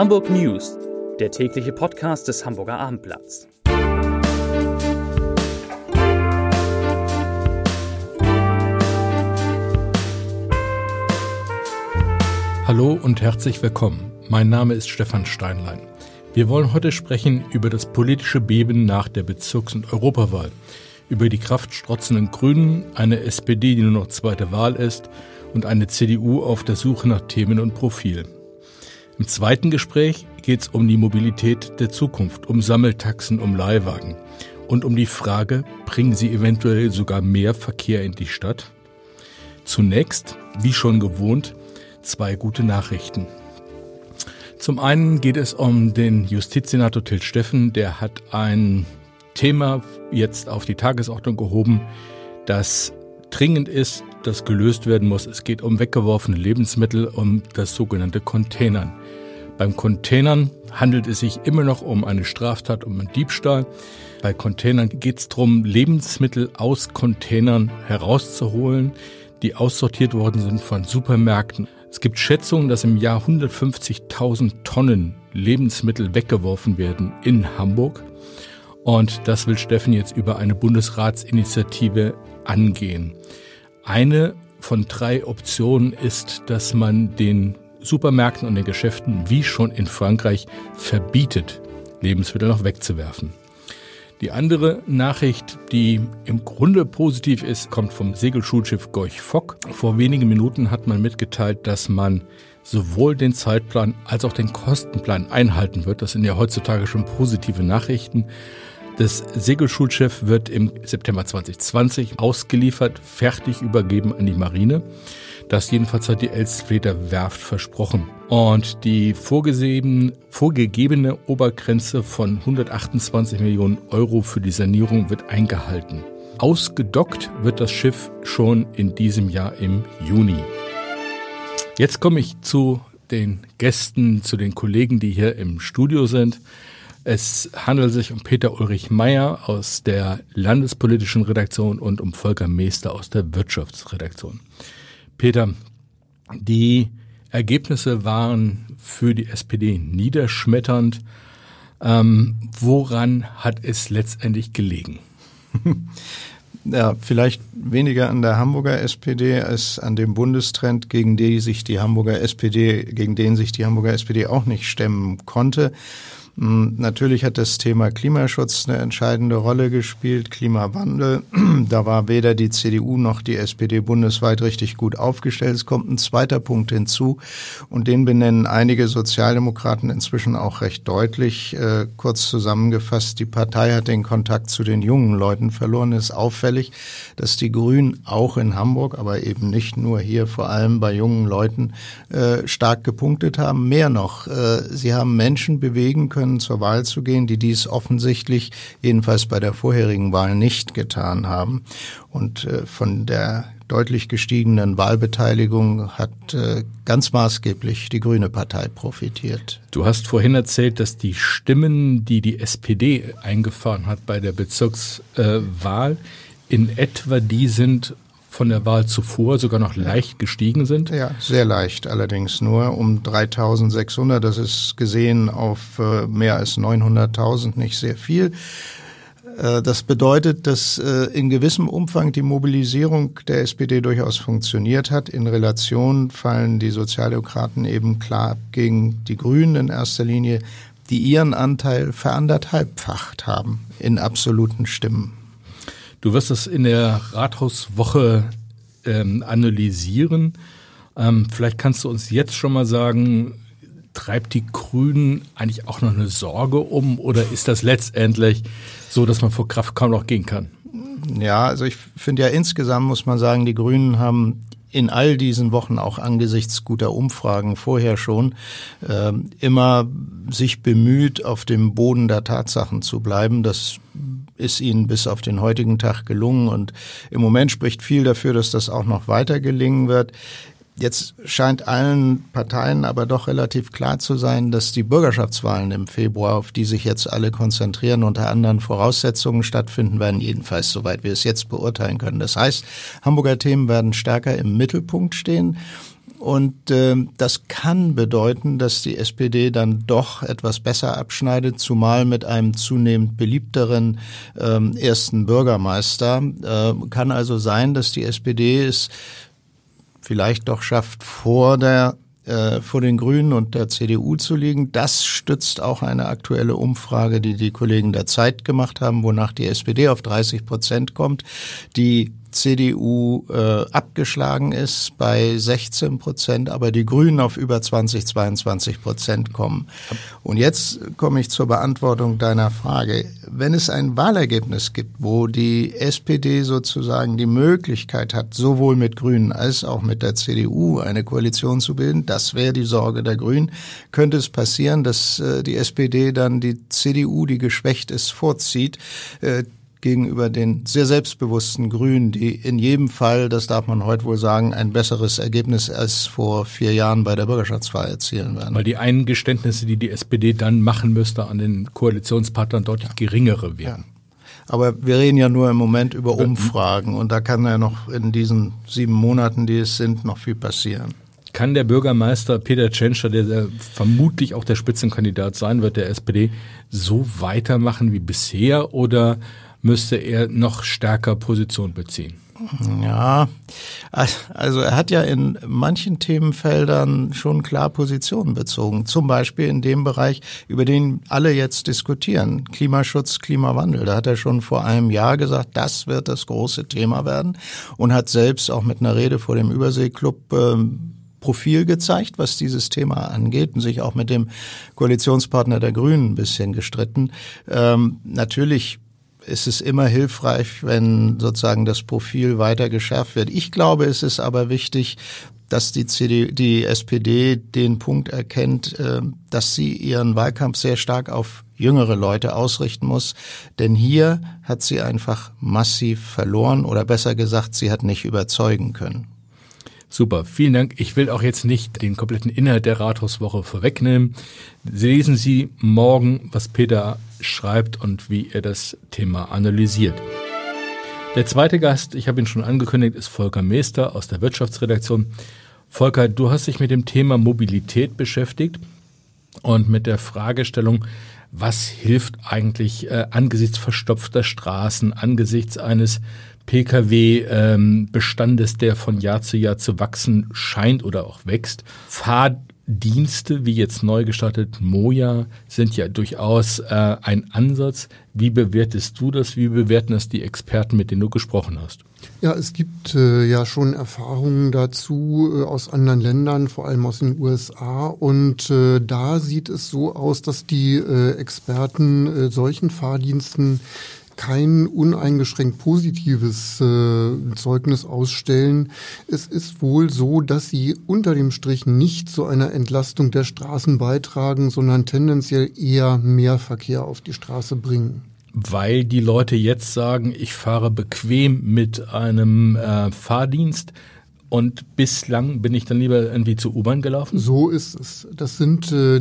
Hamburg News, der tägliche Podcast des Hamburger Abendblatts. Hallo und herzlich willkommen. Mein Name ist Stefan Steinlein. Wir wollen heute sprechen über das politische Beben nach der Bezirks- und Europawahl, über die kraftstrotzenden Grünen, eine SPD, die nur noch zweite Wahl ist und eine CDU auf der Suche nach Themen und Profil. Im zweiten Gespräch geht es um die Mobilität der Zukunft, um Sammeltaxen, um Leihwagen und um die Frage, bringen sie eventuell sogar mehr Verkehr in die Stadt? Zunächst, wie schon gewohnt, zwei gute Nachrichten. Zum einen geht es um den Justizsenator Till Steffen, der hat ein Thema jetzt auf die Tagesordnung gehoben, das dringend ist, das gelöst werden muss. Es geht um weggeworfene Lebensmittel, um das sogenannte Containern. Beim Containern handelt es sich immer noch um eine Straftat, um einen Diebstahl. Bei Containern geht es darum, Lebensmittel aus Containern herauszuholen, die aussortiert worden sind von Supermärkten. Es gibt Schätzungen, dass im Jahr 150.000 Tonnen Lebensmittel weggeworfen werden in Hamburg. Und das will Steffen jetzt über eine Bundesratsinitiative angehen. Eine von drei Optionen ist, dass man den Supermärkten und den Geschäften wie schon in Frankreich verbietet, Lebensmittel noch wegzuwerfen. Die andere Nachricht, die im Grunde positiv ist, kommt vom Segelschulschiff Gorch Fock. Vor wenigen Minuten hat man mitgeteilt, dass man sowohl den Zeitplan als auch den Kostenplan einhalten wird. Das sind ja heutzutage schon positive Nachrichten. Das Segelschulschiff wird im September 2020 ausgeliefert, fertig übergeben an die Marine. Das jedenfalls hat die Elsfleder Werft versprochen. Und die vorgesehen, vorgegebene Obergrenze von 128 Millionen Euro für die Sanierung wird eingehalten. Ausgedockt wird das Schiff schon in diesem Jahr im Juni. Jetzt komme ich zu den Gästen, zu den Kollegen, die hier im Studio sind. Es handelt sich um Peter Ulrich Meyer aus der landespolitischen Redaktion und um Volker Meester aus der Wirtschaftsredaktion. Peter, die Ergebnisse waren für die SPD niederschmetternd. Ähm, woran hat es letztendlich gelegen? Ja, vielleicht weniger an der Hamburger SPD als an dem Bundestrend, gegen den sich die Hamburger SPD, gegen den sich die Hamburger SPD auch nicht stemmen konnte. Hm, natürlich hat das Thema Klimaschutz eine entscheidende Rolle gespielt, Klimawandel. Da war weder die CDU noch die SPD bundesweit richtig gut aufgestellt. Es kommt ein zweiter Punkt hinzu und den benennen einige Sozialdemokraten inzwischen auch recht deutlich. Äh, kurz zusammengefasst, die Partei hat den Kontakt zu den jungen Leuten verloren. Es ist auffällig, dass die Grünen auch in Hamburg, aber eben nicht nur hier, vor allem bei jungen Leuten, äh, stark gepunktet haben. Mehr noch, äh, sie haben Menschen bewegen können, können, zur Wahl zu gehen, die dies offensichtlich jedenfalls bei der vorherigen Wahl nicht getan haben. Und äh, von der deutlich gestiegenen Wahlbeteiligung hat äh, ganz maßgeblich die Grüne Partei profitiert. Du hast vorhin erzählt, dass die Stimmen, die die SPD eingefahren hat bei der Bezirkswahl, äh, in etwa die sind von der Wahl zuvor sogar noch leicht gestiegen sind? Ja, sehr leicht allerdings nur um 3600. Das ist gesehen auf äh, mehr als 900.000 nicht sehr viel. Äh, das bedeutet, dass äh, in gewissem Umfang die Mobilisierung der SPD durchaus funktioniert hat. In Relation fallen die Sozialdemokraten eben klar gegen die Grünen in erster Linie, die ihren Anteil veranderthalbfacht haben in absoluten Stimmen. Du wirst es in der Rathauswoche ähm, analysieren. Ähm, vielleicht kannst du uns jetzt schon mal sagen, treibt die Grünen eigentlich auch noch eine Sorge um oder ist das letztendlich so, dass man vor Kraft kaum noch gehen kann? Ja, also ich finde ja insgesamt muss man sagen, die Grünen haben in all diesen Wochen auch angesichts guter Umfragen vorher schon äh, immer sich bemüht, auf dem Boden der Tatsachen zu bleiben. Das ist ihnen bis auf den heutigen Tag gelungen und im Moment spricht viel dafür, dass das auch noch weiter gelingen wird. Jetzt scheint allen Parteien aber doch relativ klar zu sein, dass die Bürgerschaftswahlen im Februar, auf die sich jetzt alle konzentrieren, unter anderen Voraussetzungen stattfinden werden, jedenfalls soweit wir es jetzt beurteilen können. Das heißt, Hamburger Themen werden stärker im Mittelpunkt stehen. Und äh, das kann bedeuten, dass die SPD dann doch etwas besser abschneidet, zumal mit einem zunehmend beliebteren ähm, ersten Bürgermeister. Äh, kann also sein, dass die SPD es vielleicht doch schafft, vor der äh, vor den Grünen und der CDU zu liegen. Das stützt auch eine aktuelle Umfrage, die die Kollegen der Zeit gemacht haben, wonach die SPD auf 30 Prozent kommt. Die CDU äh, abgeschlagen ist bei 16 Prozent, aber die Grünen auf über 20, 22 Prozent kommen. Und jetzt komme ich zur Beantwortung deiner Frage. Wenn es ein Wahlergebnis gibt, wo die SPD sozusagen die Möglichkeit hat, sowohl mit Grünen als auch mit der CDU eine Koalition zu bilden, das wäre die Sorge der Grünen, könnte es passieren, dass äh, die SPD dann die CDU, die geschwächt ist, vorzieht. Äh, gegenüber den sehr selbstbewussten Grünen, die in jedem Fall, das darf man heute wohl sagen, ein besseres Ergebnis als vor vier Jahren bei der Bürgerschaftswahl erzielen werden. Weil die Eingeständnisse, die die SPD dann machen müsste an den Koalitionspartnern, deutlich geringere wären. Ja. Aber wir reden ja nur im Moment über Umfragen und da kann ja noch in diesen sieben Monaten, die es sind, noch viel passieren. Kann der Bürgermeister Peter Tschentscher, der vermutlich auch der Spitzenkandidat sein wird, der SPD, so weitermachen wie bisher oder müsste er noch stärker Position beziehen. Ja, also er hat ja in manchen Themenfeldern schon klar Positionen bezogen. Zum Beispiel in dem Bereich, über den alle jetzt diskutieren. Klimaschutz, Klimawandel. Da hat er schon vor einem Jahr gesagt, das wird das große Thema werden und hat selbst auch mit einer Rede vor dem Überseeklub ähm, Profil gezeigt, was dieses Thema angeht und sich auch mit dem Koalitionspartner der Grünen ein bisschen gestritten. Ähm, natürlich ist es immer hilfreich, wenn sozusagen das Profil weiter geschärft wird. Ich glaube, es ist aber wichtig, dass die, CD, die SPD den Punkt erkennt, äh, dass sie ihren Wahlkampf sehr stark auf jüngere Leute ausrichten muss. Denn hier hat sie einfach massiv verloren oder besser gesagt, sie hat nicht überzeugen können. Super, vielen Dank. Ich will auch jetzt nicht den kompletten Inhalt der Rathauswoche vorwegnehmen. Lesen Sie morgen, was Peter schreibt und wie er das Thema analysiert. Der zweite Gast, ich habe ihn schon angekündigt, ist Volker Meester aus der Wirtschaftsredaktion. Volker, du hast dich mit dem Thema Mobilität beschäftigt und mit der Fragestellung, was hilft eigentlich äh, angesichts verstopfter Straßen, angesichts eines Pkw-Bestandes, ähm, der von Jahr zu Jahr zu wachsen scheint oder auch wächst. Fahrdienste, wie jetzt neu gestartet Moja, sind ja durchaus äh, ein Ansatz. Wie bewertest du das? Wie bewerten das die Experten, mit denen du gesprochen hast? Ja, es gibt äh, ja schon Erfahrungen dazu äh, aus anderen Ländern, vor allem aus den USA. Und äh, da sieht es so aus, dass die äh, Experten äh, solchen Fahrdiensten kein uneingeschränkt positives äh, Zeugnis ausstellen. Es ist wohl so, dass sie unter dem Strich nicht zu einer Entlastung der Straßen beitragen, sondern tendenziell eher mehr Verkehr auf die Straße bringen weil die Leute jetzt sagen, ich fahre bequem mit einem äh, Fahrdienst, und bislang bin ich dann lieber irgendwie zur U-Bahn gelaufen? So ist es. Das sind äh,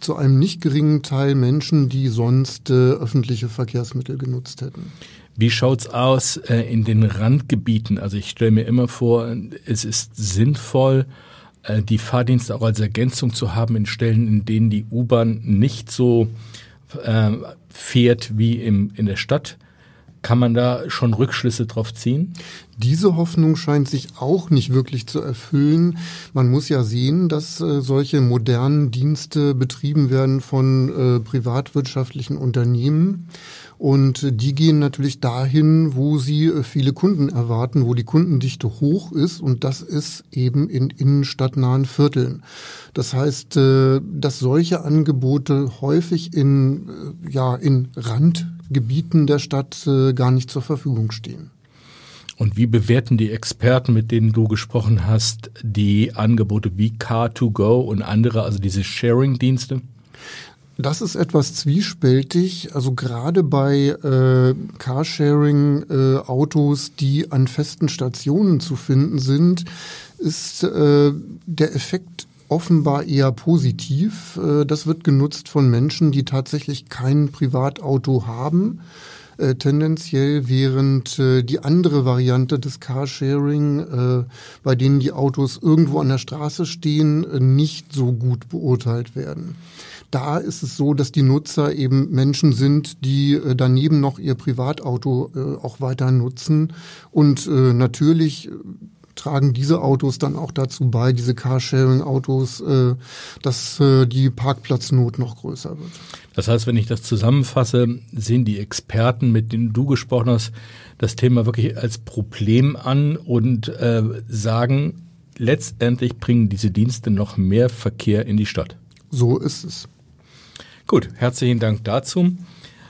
zu einem nicht geringen Teil Menschen, die sonst äh, öffentliche Verkehrsmittel genutzt hätten. Wie schaut's aus äh, in den Randgebieten? Also ich stelle mir immer vor, es ist sinnvoll, äh, die Fahrdienste auch als Ergänzung zu haben in Stellen, in denen die U-Bahn nicht so äh, fährt wie im, in der Stadt. Kann man da schon Rückschlüsse drauf ziehen? Diese Hoffnung scheint sich auch nicht wirklich zu erfüllen. Man muss ja sehen, dass äh, solche modernen Dienste betrieben werden von äh, privatwirtschaftlichen Unternehmen. Und die gehen natürlich dahin, wo sie äh, viele Kunden erwarten, wo die Kundendichte hoch ist. Und das ist eben in innenstadtnahen Vierteln. Das heißt, dass solche Angebote häufig in, ja, in Rand Gebieten der Stadt äh, gar nicht zur Verfügung stehen. Und wie bewerten die Experten, mit denen du gesprochen hast, die Angebote wie Car2Go und andere, also diese Sharing-Dienste? Das ist etwas zwiespältig. Also gerade bei äh, Carsharing-Autos, äh, die an festen Stationen zu finden sind, ist äh, der Effekt offenbar eher positiv. Äh, das wird genutzt von Menschen, die tatsächlich kein Privatauto haben. äh, tendenziell, während äh, die andere Variante des Carsharing, äh, bei denen die Autos irgendwo an der Straße stehen, äh, nicht so gut beurteilt werden. Da ist es so, dass die Nutzer eben Menschen sind, die äh, daneben noch ihr Privatauto auch weiter nutzen und natürlich tragen diese Autos dann auch dazu bei, diese Carsharing-Autos, äh, dass äh, die Parkplatznot noch größer wird. Das heißt, wenn ich das zusammenfasse, sehen die Experten, mit denen du gesprochen hast, das Thema wirklich als Problem an und äh, sagen, letztendlich bringen diese Dienste noch mehr Verkehr in die Stadt. So ist es. Gut, herzlichen Dank dazu.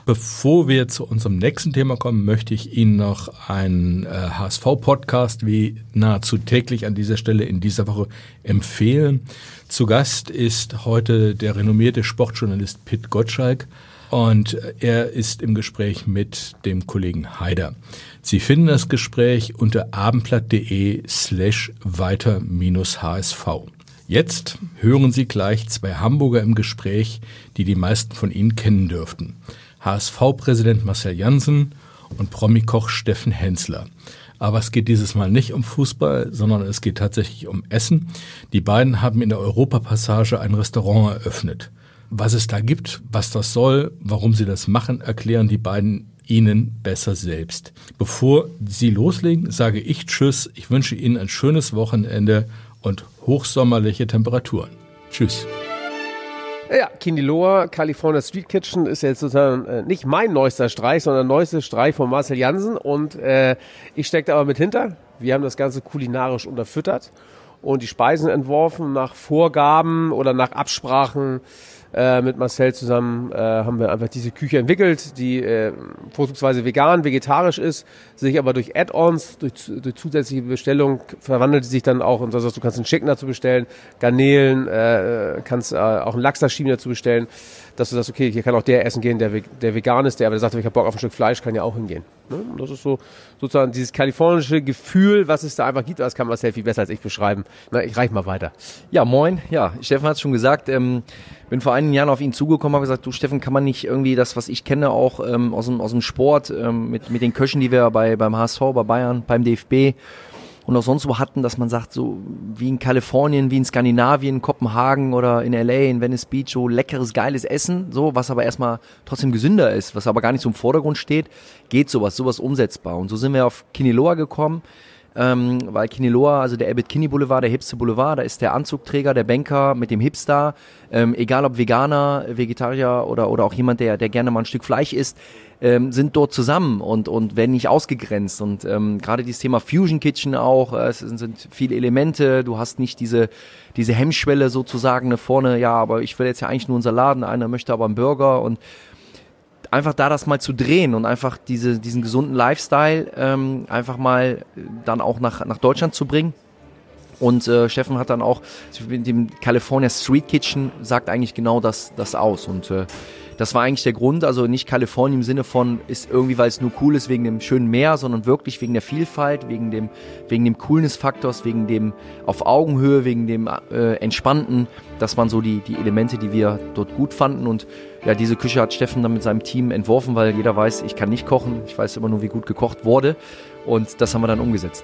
Bevor wir zu unserem nächsten Thema kommen, möchte ich Ihnen noch einen äh, HSV-Podcast wie nahezu täglich an dieser Stelle in dieser Woche empfehlen. Zu Gast ist heute der renommierte Sportjournalist Pitt Gottschalk und er ist im Gespräch mit dem Kollegen Haider. Sie finden das Gespräch unter abendblatt.de slash weiter-hsv. Jetzt hören Sie gleich zwei Hamburger im Gespräch, die die meisten von Ihnen kennen dürften. HSV-Präsident Marcel Janssen und Promi-Koch Steffen Hensler. Aber es geht dieses Mal nicht um Fußball, sondern es geht tatsächlich um Essen. Die beiden haben in der Europapassage ein Restaurant eröffnet. Was es da gibt, was das soll, warum sie das machen, erklären die beiden Ihnen besser selbst. Bevor Sie loslegen, sage ich Tschüss. Ich wünsche Ihnen ein schönes Wochenende und hochsommerliche Temperaturen. Tschüss. Ja, Kiniloa, California Street Kitchen ist jetzt sozusagen äh, nicht mein neuester Streich, sondern neuester Streich von Marcel Jansen. Und äh, ich stecke da aber mit hinter. Wir haben das Ganze kulinarisch unterfüttert und die Speisen entworfen nach Vorgaben oder nach Absprachen äh, mit Marcel zusammen äh, haben wir einfach diese Küche entwickelt, die äh, vorzugsweise vegan, vegetarisch ist, sich aber durch Add-ons, durch, durch zusätzliche Bestellung verwandelt sich dann auch, und das du kannst einen Chicken dazu bestellen, Garnelen, äh, kannst äh, auch einen Lachs dazu bestellen dass du sagst, okay, hier kann auch der essen gehen, der, der vegan ist, der aber sagt, ich habe Bock auf ein Stück Fleisch, kann ja auch hingehen. Ne? Das ist so sozusagen dieses kalifornische Gefühl, was es da einfach gibt, das kann Marcel viel besser als ich beschreiben. Na, ich reich mal weiter. Ja, moin. Ja, Steffen hat es schon gesagt. Ähm, bin vor einigen Jahren auf ihn zugekommen, habe gesagt, du Steffen, kann man nicht irgendwie das, was ich kenne, auch ähm, aus, dem, aus dem Sport, ähm, mit, mit den Köchen, die wir bei, beim HSV, bei Bayern, beim DFB, und auch sonst wo hatten, dass man sagt, so wie in Kalifornien, wie in Skandinavien, Kopenhagen oder in LA, in Venice Beach, so leckeres, geiles Essen, so, was aber erstmal trotzdem gesünder ist, was aber gar nicht so im Vordergrund steht, geht sowas, sowas umsetzbar. Und so sind wir auf Kiniloa gekommen, ähm, weil Kiniloa, also der Abbott Kinney Boulevard, der hipste Boulevard, da ist der Anzugträger, der Banker mit dem Hipster, ähm, egal ob Veganer, Vegetarier oder, oder auch jemand, der, der gerne mal ein Stück Fleisch isst, ähm, sind dort zusammen und, und werden nicht ausgegrenzt. Und ähm, gerade dieses Thema Fusion Kitchen auch, äh, es sind, sind viele Elemente, du hast nicht diese, diese Hemmschwelle sozusagen ne, vorne, ja, aber ich will jetzt ja eigentlich nur einen Salat, einer möchte aber einen Burger und einfach da das mal zu drehen und einfach diese, diesen gesunden Lifestyle ähm, einfach mal dann auch nach, nach Deutschland zu bringen. Und äh, Steffen hat dann auch mit dem California Street Kitchen sagt eigentlich genau das, das aus. Und äh, das war eigentlich der Grund, also nicht Kalifornien im Sinne von ist irgendwie, weil es nur cool ist wegen dem schönen Meer, sondern wirklich wegen der Vielfalt, wegen dem, wegen dem Coolness-Faktors, wegen dem auf Augenhöhe, wegen dem äh, Entspannten. Das waren so die, die Elemente, die wir dort gut fanden und ja, diese Küche hat Steffen dann mit seinem Team entworfen, weil jeder weiß, ich kann nicht kochen, ich weiß immer nur, wie gut gekocht wurde und das haben wir dann umgesetzt.